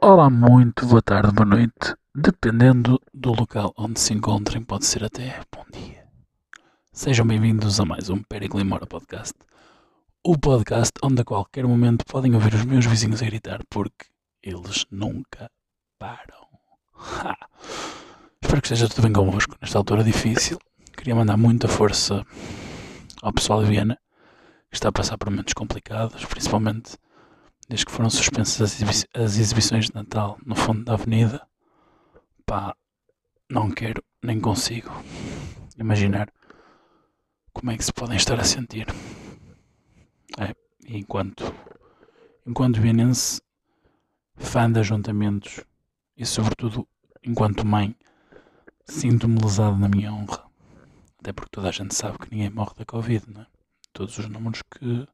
Olá, muito boa tarde, boa noite. Dependendo do local onde se encontrem, pode ser até bom dia. Sejam bem-vindos a mais um Periclimora Podcast. O podcast onde a qualquer momento podem ouvir os meus vizinhos a gritar porque eles nunca param. Ha! Espero que esteja tudo bem convosco nesta altura difícil. Queria mandar muita força ao pessoal de Viena que está a passar por momentos complicados, principalmente desde que foram suspensas as, exibi as exibições de Natal no fundo da avenida. Pá, não quero nem consigo imaginar como é que se podem estar a sentir. É, enquanto, enquanto vienense, fã de ajuntamentos e, sobretudo, enquanto mãe, sinto-me lesado na minha honra. Até porque toda a gente sabe que ninguém morre da Covid, não é? Todos os números que,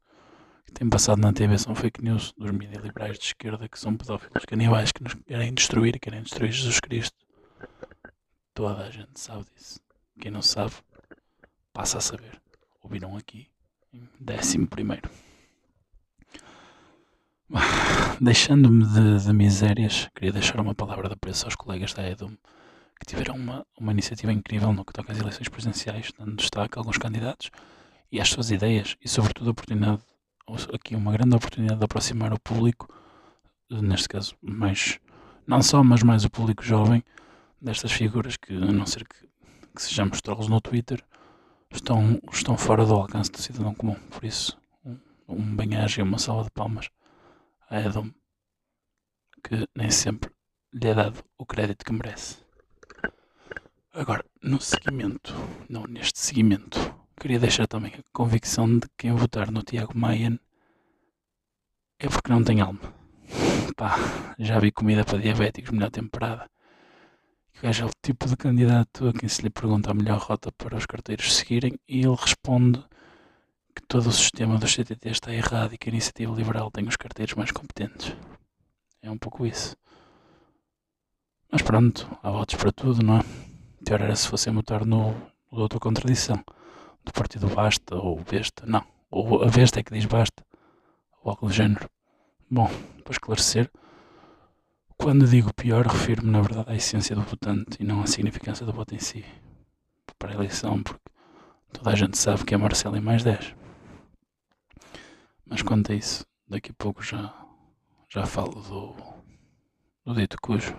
têm passado na TV são fake news dos mídias liberais de esquerda que são pedófilos canibais que nos querem destruir, querem destruir Jesus Cristo. Toda a gente sabe disso. Quem não sabe, passa a saber. Ouviram aqui em décimo primeiro. Deixando-me de, de, misérias, queria deixar uma palavra de apreço aos colegas da EDUM que tiveram uma, uma iniciativa incrível no que toca às eleições presidenciais, dando destaque a alguns candidatos e às suas ideias e, sobretudo, a oportunidade, aqui uma grande oportunidade de aproximar o público, neste caso, mais, não só, mas mais o público jovem, destas figuras que, a não ser que, que sejamos trolls no Twitter, estão, estão fora do alcance do cidadão comum. Por isso, um, um e uma salva de palmas a Edom, que nem sempre lhe é dado o crédito que merece. Agora, no seguimento, não neste seguimento, queria deixar também a convicção de que quem votar no Tiago Maia é porque não tem alma. Pá, já vi comida para diabéticos melhor temperada. O gajo é o tipo de candidato a quem se lhe pergunta a melhor rota para os carteiros seguirem e ele responde que todo o sistema do CTT está errado e que a iniciativa liberal tem os carteiros mais competentes. É um pouco isso. Mas pronto, há votos para tudo, não é? Pior era se fossem votar no, no outra contradição. Do partido Basta ou Besta. Não. Ou a Besta é que diz Basta. Ou algo do género. Bom, para esclarecer, quando digo pior, refiro-me na verdade à essência do votante e não à significância do voto em si. Para a eleição, porque toda a gente sabe que é Marcelo em mais 10. Mas quanto a isso, daqui a pouco já, já falo do, do dito cujo.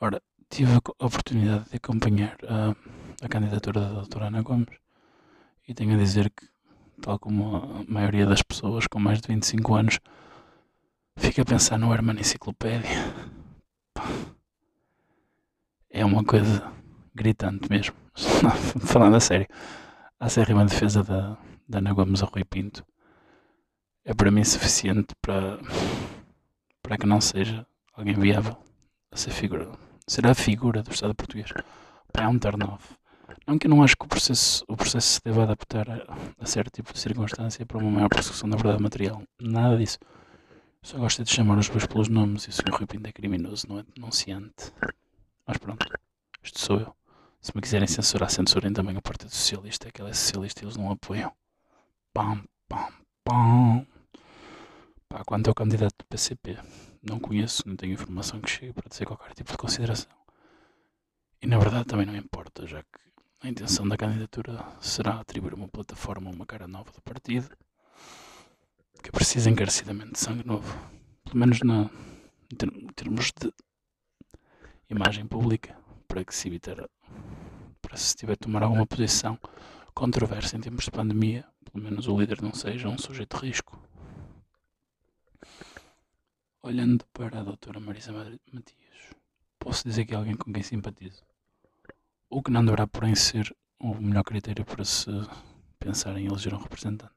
Ora, tive a oportunidade de acompanhar a, a candidatura da doutora Ana Gomes e tenho a dizer que, tal como a maioria das pessoas com mais de 25 anos, fica a pensar no Herman Enciclopédia. É uma coisa gritante mesmo. Falando a sério, a acérrima defesa da, da Ana Gomes a Rui Pinto é para mim suficiente para, para que não seja alguém viável a ser figura será a figura do Estado português. Pá, é um turn-off. Não que eu não acho que o processo, o processo se deva adaptar a, a certo tipo de circunstância para uma maior persecução da verdade material. Nada disso. Só gosto de chamar os bois pelos nomes e o Sr. Rui Pinto é criminoso, não é denunciante. Mas pronto, isto sou eu. Se me quiserem censurar, censurem também o Partido Socialista, é que ele é socialista e eles não apoiam. Pam, pam, pam. Pá, quanto ao candidato do PCP, não conheço, não tenho informação que chegue para dizer qualquer tipo de consideração. E na verdade também não importa, já que a intenção da candidatura será atribuir uma plataforma, uma cara nova do partido, que precisa encarecidamente de sangue novo. Pelo menos na, em termos de imagem pública, para que se evitar, para se tiver tomar alguma posição controversa em tempos de pandemia, pelo menos o líder não seja um sujeito de risco. Olhando para a doutora Marisa Matias, posso dizer que é alguém com quem simpatizo. O que não deverá, porém, ser o melhor critério para se pensar em eleger um representante.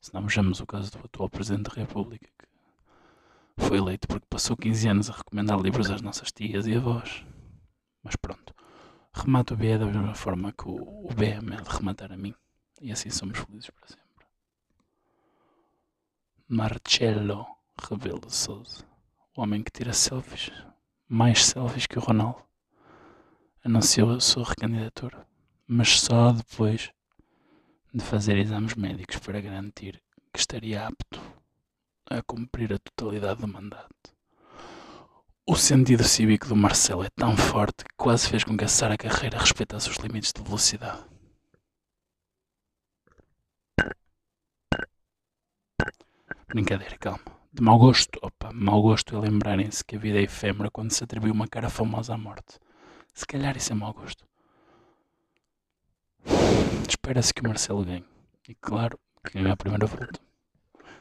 Se não vejamos o caso do atual Presidente da República, que foi eleito porque passou 15 anos a recomendar livros às nossas tias e avós. Mas pronto, remato o BE da mesma forma que o, BM é de rematar a mim. E assim somos felizes para sempre. Marcello Rebelo Souza, o homem que tira selfies, mais selfies que o Ronaldo, anunciou a sua recandidatura, mas só depois de fazer exames médicos para garantir que estaria apto a cumprir a totalidade do mandato. O sentido cívico do Marcelo é tão forte que quase fez com que a Sara Carreira respeitasse os limites de velocidade. Brincadeira, calma. De mau gosto, opa, mau gosto é lembrarem-se que a vida é efêmera quando se atribui uma cara famosa à morte. Se calhar isso é mau gosto. Espera-se que o Marcelo ganhe. E claro, que ganhe a primeira volta.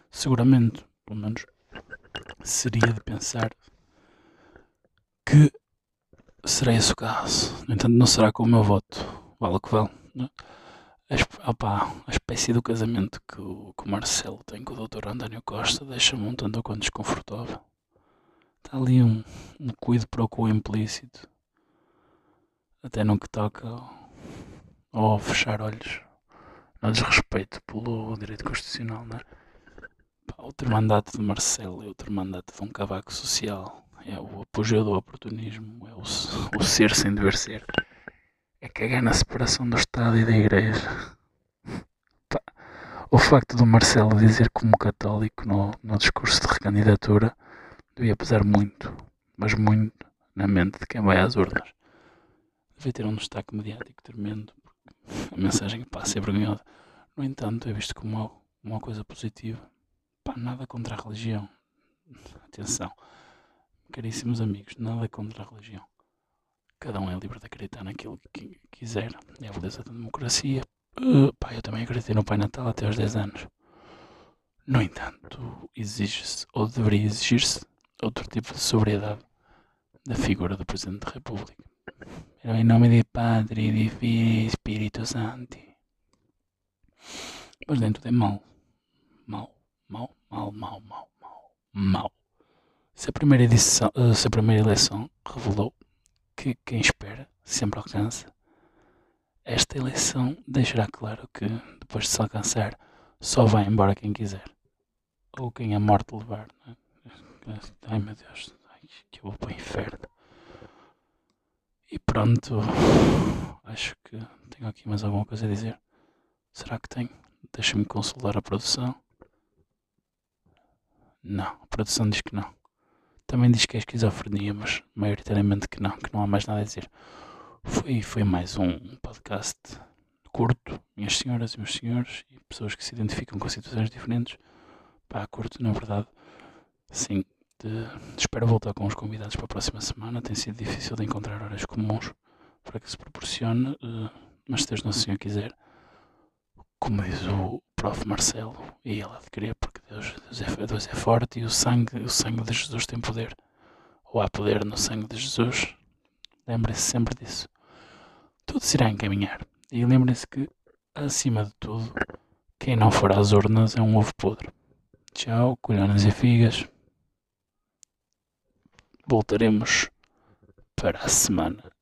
Seguramente, pelo menos, seria de pensar que será esse o caso. No entanto, não será com o meu voto. Vale o que vale. Né? A, opa, a espécie do casamento que o, que o Marcelo tem com o Dr. António Costa deixa-me um tanto quanto desconfortável. Está ali um, um cuido para o implícito. Até no que toca ao, fechar olhos no desrespeito pelo direito constitucional, não é? Outro mandato de Marcelo é outro mandato de um cavaco social. É o apogeu do oportunismo, é o, o ser sem dever ser é cagar na separação do Estado e da Igreja. O facto do Marcelo dizer como católico no, no discurso de recandidatura devia pesar muito, mas muito, na mente de quem vai às urnas. Devia ter um destaque mediático tremendo, a mensagem que passa é vergonhosa. No entanto, é visto como uma, uma coisa positiva. Pá, nada contra a religião. Atenção, caríssimos amigos, nada contra a religião. Cada um é livre de acreditar naquilo que quiser. É a beleza da democracia. Uh, pá, eu também acreditei no Pai Natal até aos 10 anos. No entanto, exige-se, ou deveria exigir-se, outro tipo de sobriedade da figura do Presidente da República. Pero em nome de Padre, de Filho e Espírito Santo. Mas dentro de mal. Mal, mal, mal, mal, mal, mal, mal. Se a primeira, edição, se a primeira eleição revelou que quem espera sempre alcança. Esta eleição deixará claro que, depois de se alcançar, só vai embora quem quiser. Ou quem a morte levar. É? Ai meu Deus, ai, que eu vou para o inferno. E pronto, acho que tenho aqui mais alguma coisa a dizer. Será que tenho? Deixa-me consultar a produção. Não, a produção diz que não. Também diz que é esquizofrenia, mas maioritariamente que não, que não há mais nada a dizer. Foi, foi mais um podcast curto, minhas senhoras e meus senhores, e pessoas que se identificam com situações diferentes. Pá, curto, na verdade. Sim, espero voltar com os convidados para a próxima semana. Tem sido difícil de encontrar horas comuns para que se proporcione, uh, mas se Deus não Senhor quiser, como diz o prof. Marcelo, e ele há de querer, porque Deus, Deus, é, Deus é forte e o sangue, o sangue de Jesus tem poder. Ou há poder no sangue de Jesus. Lembrem-se sempre disso. Tudo se irá encaminhar. E lembrem-se que, acima de tudo, quem não for às urnas é um ovo podre. Tchau, colhonas e figas. Voltaremos para a semana